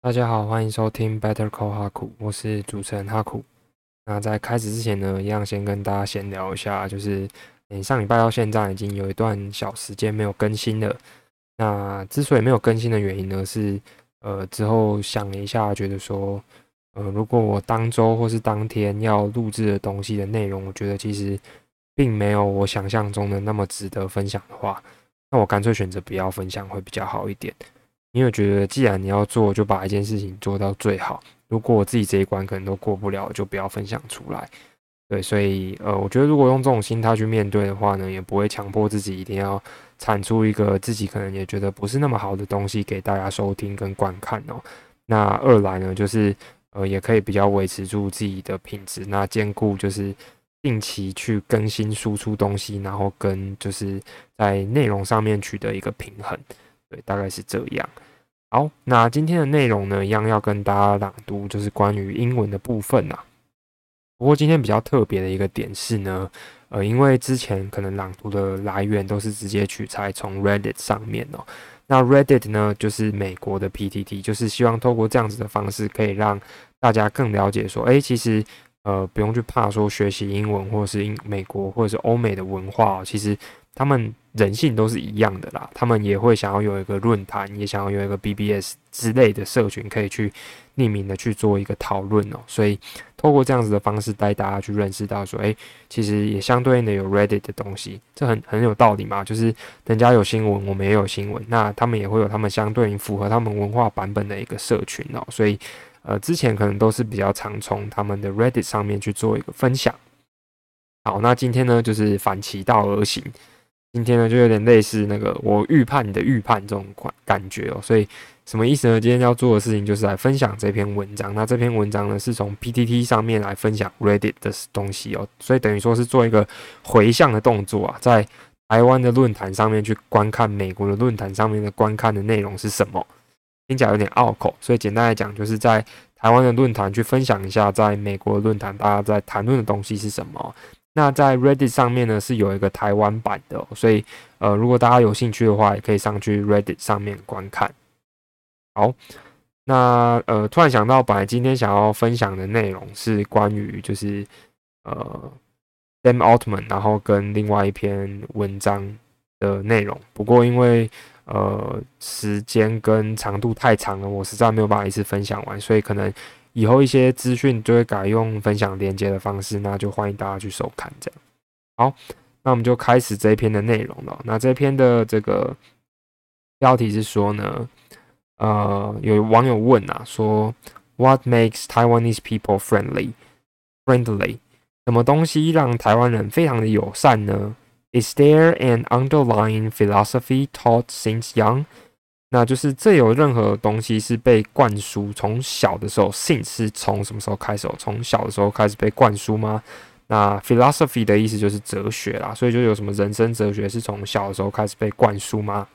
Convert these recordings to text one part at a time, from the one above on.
大家好，欢迎收听 Better Call 哈库，我是主持人哈库。那在开始之前呢，一样先跟大家闲聊一下，就是嗯上礼拜到现在已经有一段小时间没有更新了。那之所以没有更新的原因呢，是呃之后想了一下，觉得说呃如果我当周或是当天要录制的东西的内容，我觉得其实并没有我想象中的那么值得分享的话，那我干脆选择不要分享会比较好一点。因为觉得既然你要做，就把一件事情做到最好。如果我自己这一关可能都过不了，就不要分享出来。对，所以呃，我觉得如果用这种心态去面对的话呢，也不会强迫自己一定要产出一个自己可能也觉得不是那么好的东西给大家收听跟观看哦。那二来呢，就是呃，也可以比较维持住自己的品质，那兼顾就是定期去更新输出东西，然后跟就是在内容上面取得一个平衡。对，大概是这样。好，那今天的内容呢，一样要跟大家朗读，就是关于英文的部分呐。不过今天比较特别的一个点是呢，呃，因为之前可能朗读的来源都是直接取材从 Reddit 上面哦。那 Reddit 呢，就是美国的 PTT，就是希望透过这样子的方式，可以让大家更了解说，哎，其实呃，不用去怕说学习英文或者是英美国或者是欧美的文化，其实。他们人性都是一样的啦，他们也会想要有一个论坛，也想要有一个 BBS 之类的社群，可以去匿名的去做一个讨论哦。所以透过这样子的方式带大家去认识到说，诶，其实也相对应的有 Reddit 的东西，这很很有道理嘛。就是人家有新闻，我们也有新闻，那他们也会有他们相对应符合他们文化版本的一个社群哦。所以呃，之前可能都是比较常从他们的 Reddit 上面去做一个分享。好，那今天呢，就是反其道而行。今天呢，就有点类似那个我预判你的预判这种感感觉哦，所以什么意思呢？今天要做的事情就是来分享这篇文章。那这篇文章呢，是从 PTT 上面来分享 Reddit 的东西哦，所以等于说是做一个回向的动作啊，在台湾的论坛上面去观看美国的论坛上面的观看的内容是什么？听起来有点拗口，所以简单来讲，就是在台湾的论坛去分享一下，在美国的论坛大家在谈论的东西是什么。那在 Reddit 上面呢，是有一个台湾版的，所以呃，如果大家有兴趣的话，也可以上去 Reddit 上面观看。好，那呃，突然想到，本来今天想要分享的内容是关于就是呃 Sam Altman，然后跟另外一篇文章的内容，不过因为呃时间跟长度太长了，我实在没有办法一次分享完，所以可能。以后一些资讯就会改用分享连接的方式，那就欢迎大家去收看。这样好，那我们就开始这一篇的内容了。那这篇的这个标题是说呢，呃，有网友问啊，说 What makes Taiwanese people friendly? Friendly，什么东西让台湾人非常的友善呢？Is there an underlying philosophy taught since young? 那就是这有任何东西是被灌输，从小的时候性是从什么时候开始？从小的时候开始被灌输吗？那 philosophy 的意思就是哲学啦，所以就有什么人生哲学是从小的时候开始被灌输吗？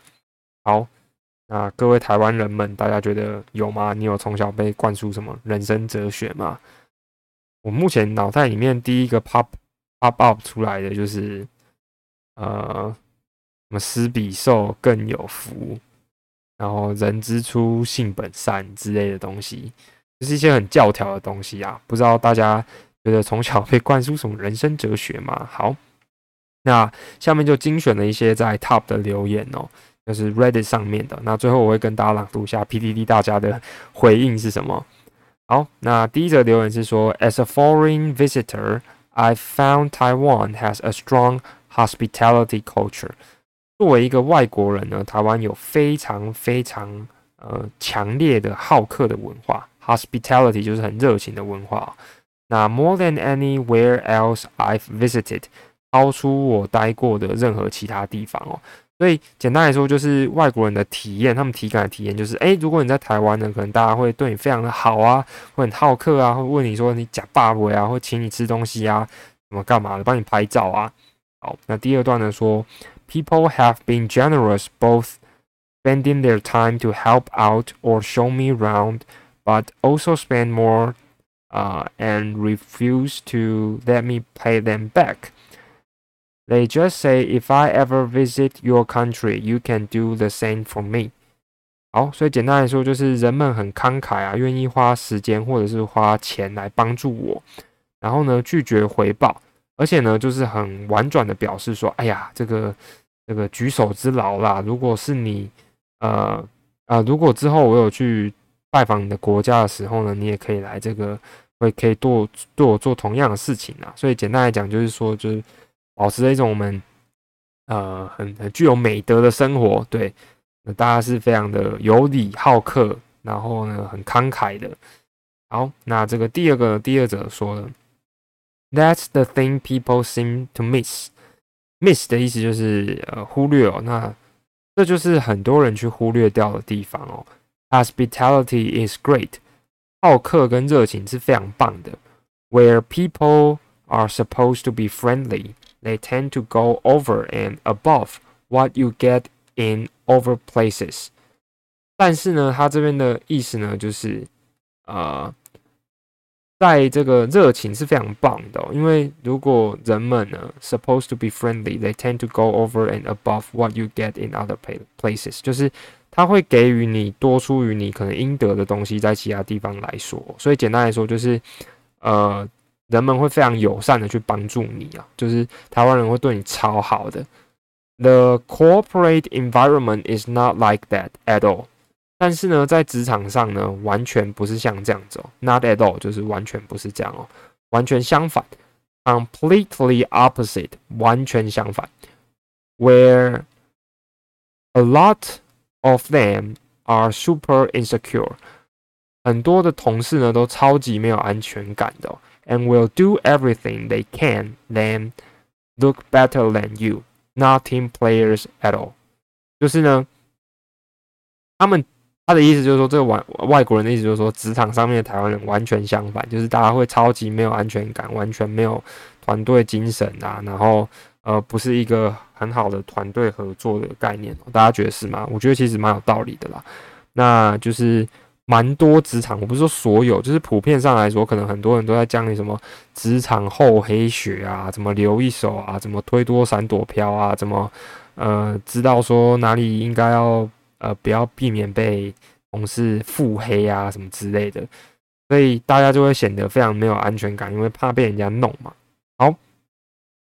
好，那各位台湾人们，大家觉得有吗？你有从小被灌输什么人生哲学吗？我目前脑袋里面第一个 pop pop up 出来的就是呃，什么施比受更有福。然后人之初性本善之类的东西，就是一些很教条的东西啊。不知道大家觉得从小被灌输什么人生哲学吗？好，那下面就精选了一些在 Top 的留言哦，就是 Reddit 上面的。那最后我会跟大家朗读一下 PDD 大家的回应是什么。好，那第一则留言是说：As a foreign visitor, I found Taiwan has a strong hospitality culture. 作为一个外国人呢，台湾有非常非常呃强烈的好客的文化，hospitality 就是很热情的文化。那 more than anywhere else I've visited，超出我待过的任何其他地方哦。所以简单来说，就是外国人的体验，他们体感的体验就是，诶，如果你在台湾呢，可能大家会对你非常的好啊，会很好客啊，会问你说你假爸爸啊，会请你吃东西啊，什么干嘛的，帮你拍照啊。好，那第二段呢说。People have been generous, both spending their time to help out or show me around, but also spend more uh, and refuse to let me pay them back. They just say, if I ever visit your country, you can do the same for me. 好，所以简单来说，就是人们很慷慨啊，愿意花时间或者是花钱来帮助我，然后呢拒绝回报， 而且呢就是很婉转的表示说，哎呀，这个这个举手之劳啦，如果是你，呃呃，如果之后我有去拜访你的国家的时候呢，你也可以来这个，会可以对对我做同样的事情啊。所以简单来讲，就是说，就是保持一种我们呃很很具有美德的生活，对。那大家是非常的有礼好客，然后呢很慷慨的。好，那这个第二个第二者说了 ，That's the thing people seem to miss。miss 的意思就是呃忽略哦，那这就是很多人去忽略掉的地方哦。Hospitality is great，好客跟热情是非常棒的。Where people are supposed to be friendly, they tend to go over and above what you get in over places，但是呢，他这边的意思呢，就是呃， 在这个热情是非常棒的，因为如果人们呢，supposed to be friendly，they tend to go over and above what you get in other places，就是他会给予你多出于你可能应得的东西，在其他地方来说，所以简单来说就是呃，人们会非常友善的去帮助你啊，就是台湾人会对你超好的。The corporate environment is not like that at all。但是呢，在职场上呢，完全不是像这样子哦。Not at all 就是完全不是这样哦，完全相反，completely opposite，完全相反。Where a lot of them are super insecure，很多的同事呢都超级没有安全感的、哦、，and will do everything they can then look better than you。Not team players at all，就是呢，他们 他的意思就是说，这个外外国人的意思就是说，职场上面的台湾人完全相反，就是大家会超级没有安全感，完全没有团队精神啊，然后呃，不是一个很好的团队合作的概念，大家觉得是吗？我觉得其实蛮有道理的啦，那就是。蛮多职场，我不是说所有，就是普遍上来说，可能很多人都在讲你什么职场厚黑学啊，怎么留一手啊，怎么推多闪躲飘啊，怎么呃知道说哪里应该要呃不要避免被同事腹黑啊什么之类的，所以大家就会显得非常没有安全感，因为怕被人家弄嘛。好，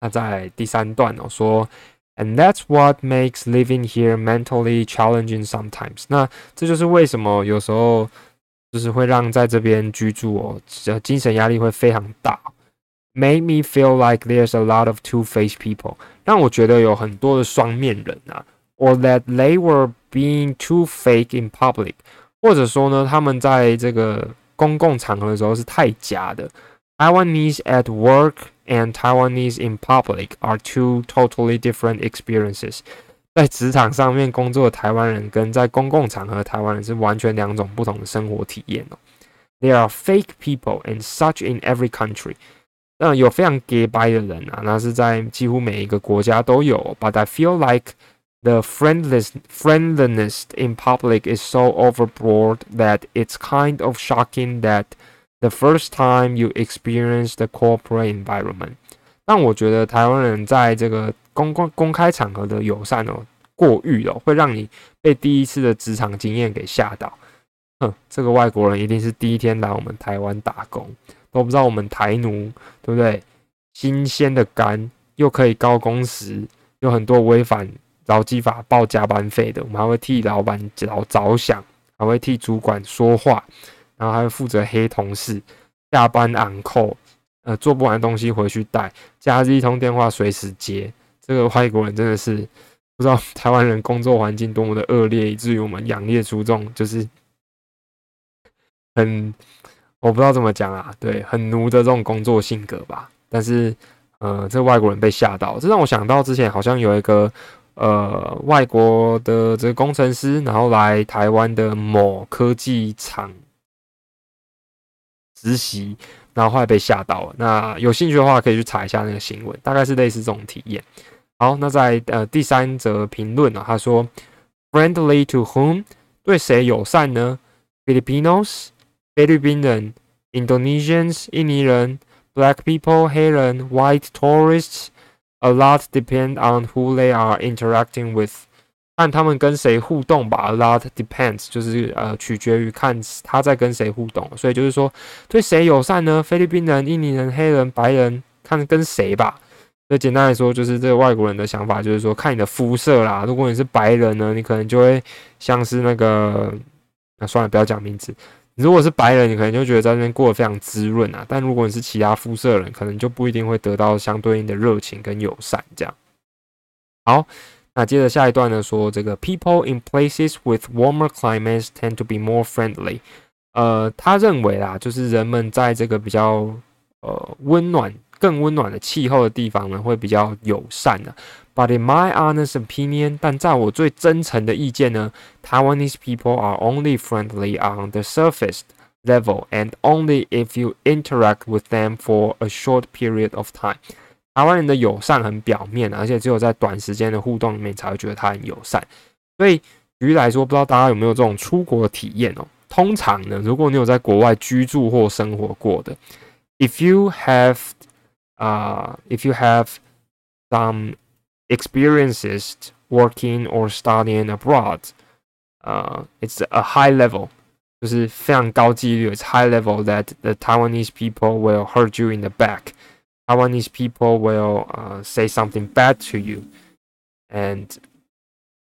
那在第三段哦说。And that's what makes living here mentally challenging sometimes。那这就是为什么有时候就是会让在这边居住哦，精神压力会非常大。Made me feel like there's a lot of two-faced people，让我觉得有很多的双面人啊。Or that they were being too fake in public，或者说呢，他们在这个公共场合的时候是太假的。Taiwanese at work and Taiwanese in public are two totally different experiences。在职场上面工作的台湾人跟在公共场合的台湾人是完全两种不同的生活体验哦。There are fake people and such in every country。那有非常 gay 白的人啊，那是在几乎每一个国家都有。But I feel like the friendless friendliness in public is so overboard that it's kind of shocking that The first time you experience the corporate environment，但我觉得台湾人在这个公公公开场合的友善哦，过誉哦，会让你被第一次的职场经验给吓到。哼，这个外国人一定是第一天来我们台湾打工，都不知道我们台奴对不对？新鲜的肝，又可以高工时，有很多违反劳基法报加班费的，我们还会替老板着着想，还会替主管说话。然后还会负责黑同事，下班昂扣，呃，做不完的东西回去带，假日一通电话。随时接。这个外国人真的是不知道台湾人工作环境多么的恶劣，以至于我们养列出这种就是很我不知道怎么讲啊，对，很奴的这种工作性格吧。但是，呃，这外国人被吓到，这让我想到之前好像有一个呃外国的这个工程师，然后来台湾的某科技厂。实习，然后后来被吓到了。那有兴趣的话，可以去查一下那个新闻，大概是类似这种体验。好，那在呃第三则评论呢，他说：“Friendly to whom？对谁友善呢？Filipinos，菲律宾人；Indonesians，印尼人；Black people，黑人；White tourists。A lot depend on who they are interacting with。看他们跟谁互动吧。A lot depends，就是呃取决于看他在跟谁互动。所以就是说对谁友善呢？菲律宾人、印尼人、黑人、白人，看跟谁吧。所以简单来说，就是这个外国人的想法，就是说看你的肤色啦。如果你是白人呢，你可能就会像是那个，那算了，不要讲名字。如果是白人，你可能就觉得在那边过得非常滋润啊。但如果你是其他肤色人，可能就不一定会得到相对应的热情跟友善。这样。好，那接着下一段呢，说这个 people in places with warmer climates tend to be more friendly。呃，他认为啦，就是人们在这个比较呃温暖。更温暖的气候的地方呢，会比较友善的。But in my honest opinion，但在我最真诚的意见呢，Taiwanese people are only friendly on the surface level and only if you interact with them for a short period of time。台湾人的友善很表面，而且只有在短时间的互动里面才会觉得他很友善。所以举例来说，不知道大家有没有这种出国的体验哦？通常呢，如果你有在国外居住或生活过的，if you have uh, if you have some experiences working or studying abroad, uh, it's a high level. 就是非常高几率，it's high level that the Taiwanese people will hurt you in the back. Taiwanese people will uh, say something bad to you, and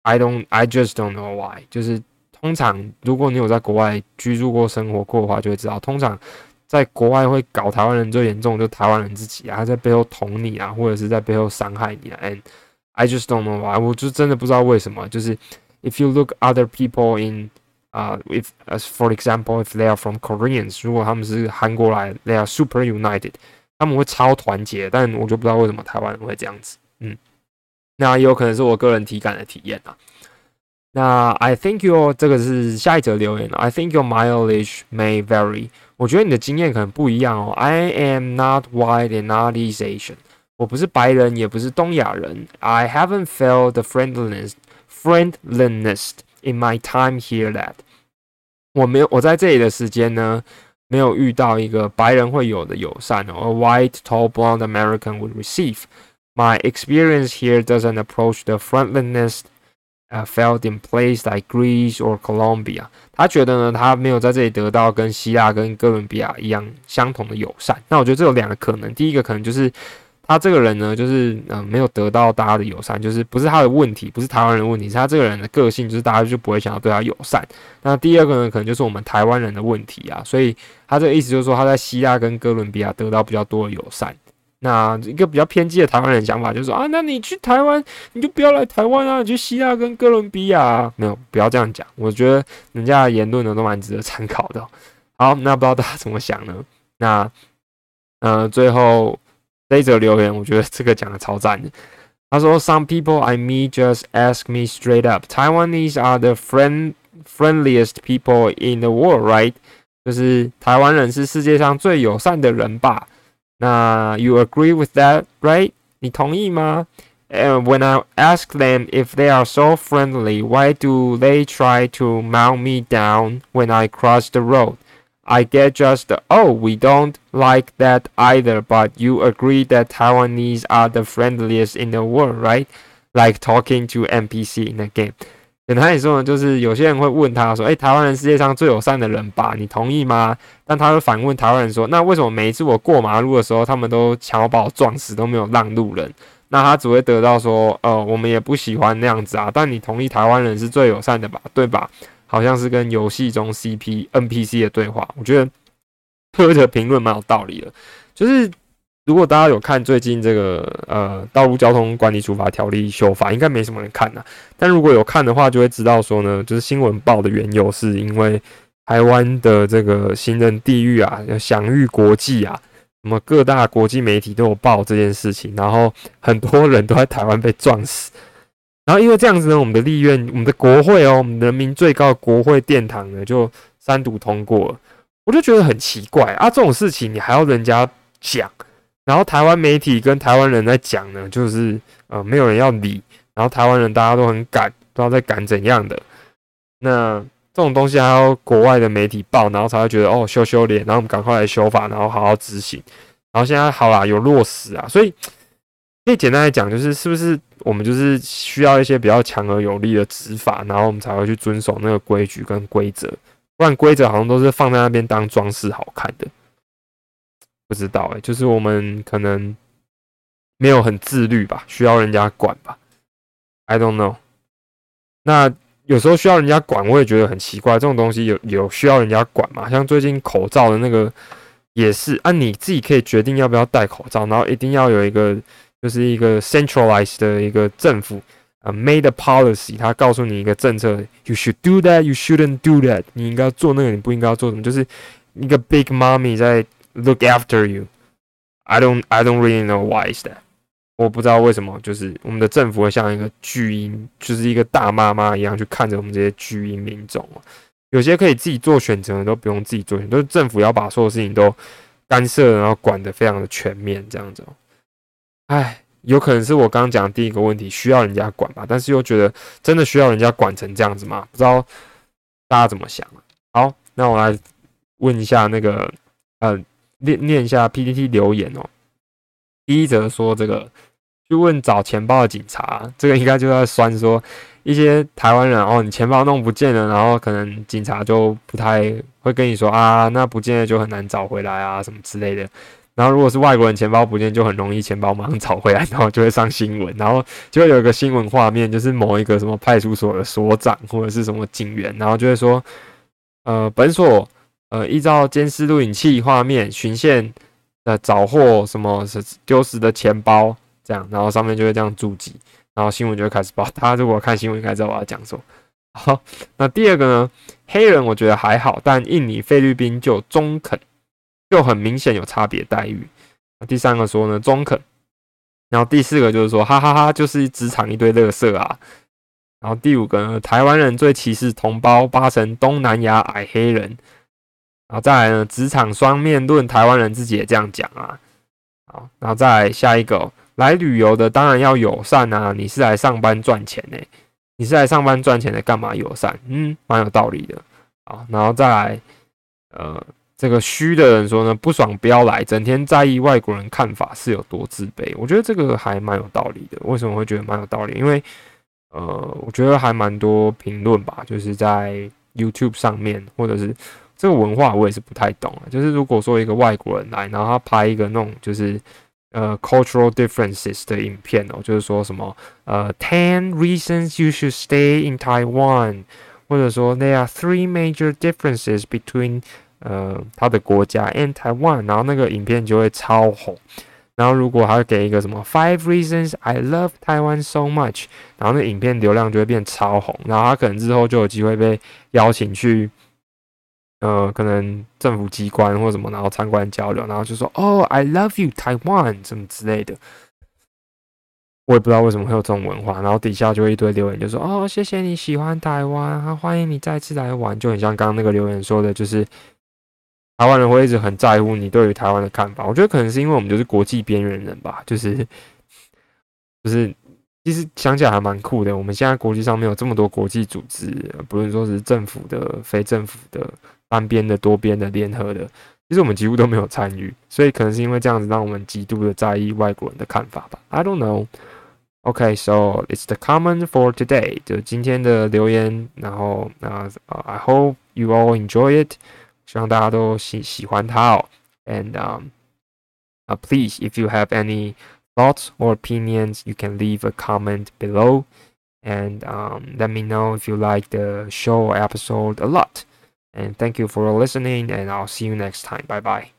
I don't, I just don't know why. 就是通常，如果你有在国外居住过、生活过的话，就会知道，通常在国外会搞台湾人最严重，就台湾人自己啊，在背后捅你啊，或者是在背后伤害你啊。And I just don't know why，我就真的不知道为什么。就是 if you look other people in 啊，if as for example if they are from Koreans，如果他们是韩国来，they are super united，他们会超团结。但我就不知道为什么台湾人会这样子。嗯，那也有可能是我个人体感的体验啊。那 I think your 这个是下一则留言 I think your mileage may vary。我觉得你的经验可能不一样哦。I am not white and not East Asian。 我不是白人，也不是东亚人。I haven't felt the friendliness friendliness in my time here that。我没有，我在这里的时间呢，没有遇到一个白人会有的友善哦。A white, tall, blonde American would receive. My experience here doesn't approach the friendliness 呃，felt in place like Greece or Colombia。他觉得呢，他没有在这里得到跟希腊、跟哥伦比亚一样相同的友善。那我觉得这有两个可能，第一个可能就是 他这个人呢，就是嗯，没有得到大家的友善，就是不是他的问题，不是台湾人的问题，是他这个人的个性，就是大家就不会想要对他友善。那第二个呢，可能就是我们台湾人的问题啊。所以他这个意思就是说，他在希腊跟哥伦比亚得到比较多的友善。那一个比较偏激的台湾人想法就是说啊，那你去台湾，你就不要来台湾啊，你去希腊跟哥伦比亚，没有，不要这样讲。我觉得人家的言论呢都蛮值得参考的。好，那不知道大家怎么想呢？那呃，最后这一则留言，我觉得这个讲的超赞的。他说：“Some people I meet just ask me straight up, Taiwanese are the friend friendliest people in the world, right？就是台湾人是世界上最友善的人吧。”那 you agree with that, right? 你同意吗？And when I ask them if they are so friendly, why do they try to mount me down when I cross the road? I get just, oh, we don't like that either, but you agree that Taiwanese are the friendliest in the world, right? Like talking to NPC in a game. 简单来说呢，就是有些人会问他说：“哎，台湾人世界上最友善的人吧？你同意吗？”但他会反问台湾人说：“那为什么每一次我过马路的时候，他们都想要把我撞死，都没有让路人？”那他只会得到说：“呃，我们也不喜欢那样子啊。”但你同意台湾人是最友善的吧？对吧？好像是跟游戏中 CP NPC 的对话。我觉得推特评论蛮有道理的，就是。如果大家有看最近这个呃道路交通管理处罚条例修法，应该没什么人看呐。但如果有看的话，就会知道说呢，就是新闻报的缘由是因为台湾的这个行人地狱啊，享誉国际啊，什么各大国际媒体都有报这件事情，然后很多人都在台湾被撞死。然后因为这样子呢，我们的立院、我们的国会哦，我们人民最高国会殿堂呢就三读通过了。我就觉得很奇怪啊，这种事情你还要人家讲？然后台湾媒体跟台湾人在讲呢，就是呃没有人要理，然后台湾人大家都很赶，不知道在赶怎样的。那这种东西还要国外的媒体报，然后才会觉得哦羞羞脸，然后我们赶快来修法，然后好好执行。然后现在好啦，有落实啊，所以可以简单来讲，就是是不是我们就是需要一些比较强而有力的执法，然后我们才会去遵守那个规矩跟规则，不然规则好像都是放在那边当装饰好看的。不知道哎，就是我们可能没有很自律吧，需要人家管吧。I don't know。那有时候需要人家管，我也觉得很奇怪，这种东西有有需要人家管吗？像最近口罩的那个也是，啊，你自己可以决定要不要戴口罩，然后一定要有一个。就是一个 centralized 的一个政府啊，made a policy，他告诉你一个政策，you should do that，you shouldn't do that，你应该做那个，你不应该做什么，就是一个 big mommy 在 look after you。I don't I don't really know why is that，我不知道为什么，就是我们的政府会像一个巨婴，就是一个大妈妈一样去看着我们这些巨婴民众有些可以自己做选择的都不用自己做选择，都是政府要把所有事情都干涉，然后管得非常的全面这样子。哎，有可能是我刚刚讲第一个问题，需要人家管吧？但是又觉得真的需要人家管成这样子吗？不知道大家怎么想？好，那我来问一下那个，呃，念念一下 PPT 留言哦。第一则说这个，去问找钱包的警察，这个应该就在酸说一些台湾人哦，你钱包弄不见了，然后可能警察就不太会跟你说啊，那不见了就很难找回来啊，什么之类的。然后，如果是外国人钱包不见，就很容易钱包马上找回来，然后就会上新闻，然后就会有一个新闻画面，就是某一个什么派出所的所长或者是什么警员，然后就会说，呃，本所呃依照监视录影器画面巡线的找获什么是丢失的钱包，这样，然后上面就会这样注记，然后新闻就会开始报。大家如果看新闻，应该知道我要讲什么。好，那第二个呢，黑人我觉得还好，但印尼、菲律宾就中肯。就很明显有差别待遇。第三个说呢，中肯。然后第四个就是说，哈哈哈，就是职场一堆乐色啊。然后第五个呢，台湾人最歧视同胞，八成东南亚矮黑人。然后再来呢，职场双面论，台湾人自己也这样讲啊。好，然后再来下一个，来旅游的当然要友善啊。你是来上班赚钱呢？你是来上班赚钱的，干嘛友善？嗯，蛮有道理的。好，然后再来，呃。这个虚的人说呢，不爽不要来，整天在意外国人看法是有多自卑。我觉得这个还蛮有道理的。为什么会觉得蛮有道理？因为呃，我觉得还蛮多评论吧，就是在 YouTube 上面，或者是这个文化我也是不太懂啊。就是如果说一个外国人来，然后他拍一个那种就是呃 cultural differences 的影片哦，就是说什么呃 ten reasons you should stay in Taiwan，或者说 there are three major differences between 呃，他的国家 and Taiwan，然后那个影片就会超红。然后如果还给一个什么 Five reasons I love Taiwan so much，然后那影片流量就会变超红。然后他可能之后就有机会被邀请去，呃，可能政府机关或什么，然后参观交流，然后就说哦，I love you Taiwan，什么之类的。我也不知道为什么会有这种文化。然后底下就会一堆留言，就说哦，谢谢你喜欢台湾，欢迎你再次来玩，就很像刚刚那个留言说的，就是。台湾人会一直很在乎你对于台湾的看法，我觉得可能是因为我们就是国际边缘人吧，就是就是，其实想起来还蛮酷的。我们现在国际上面有这么多国际组织，不论说是政府的、非政府的、单边的、多边的、联合的，其实我们几乎都没有参与，所以可能是因为这样子，让我们极度的在意外国人的看法吧。I don't know. Okay, so it's the comment for today. 就今天的留言，然后那 I hope you all enjoy it. 希望大家都喜喜欢它哦。And um, uh, please, if you have any thoughts or opinions, you can leave a comment below and um, let me know if you like the show or episode a lot. And thank you for listening, and I'll see you next time. Bye bye.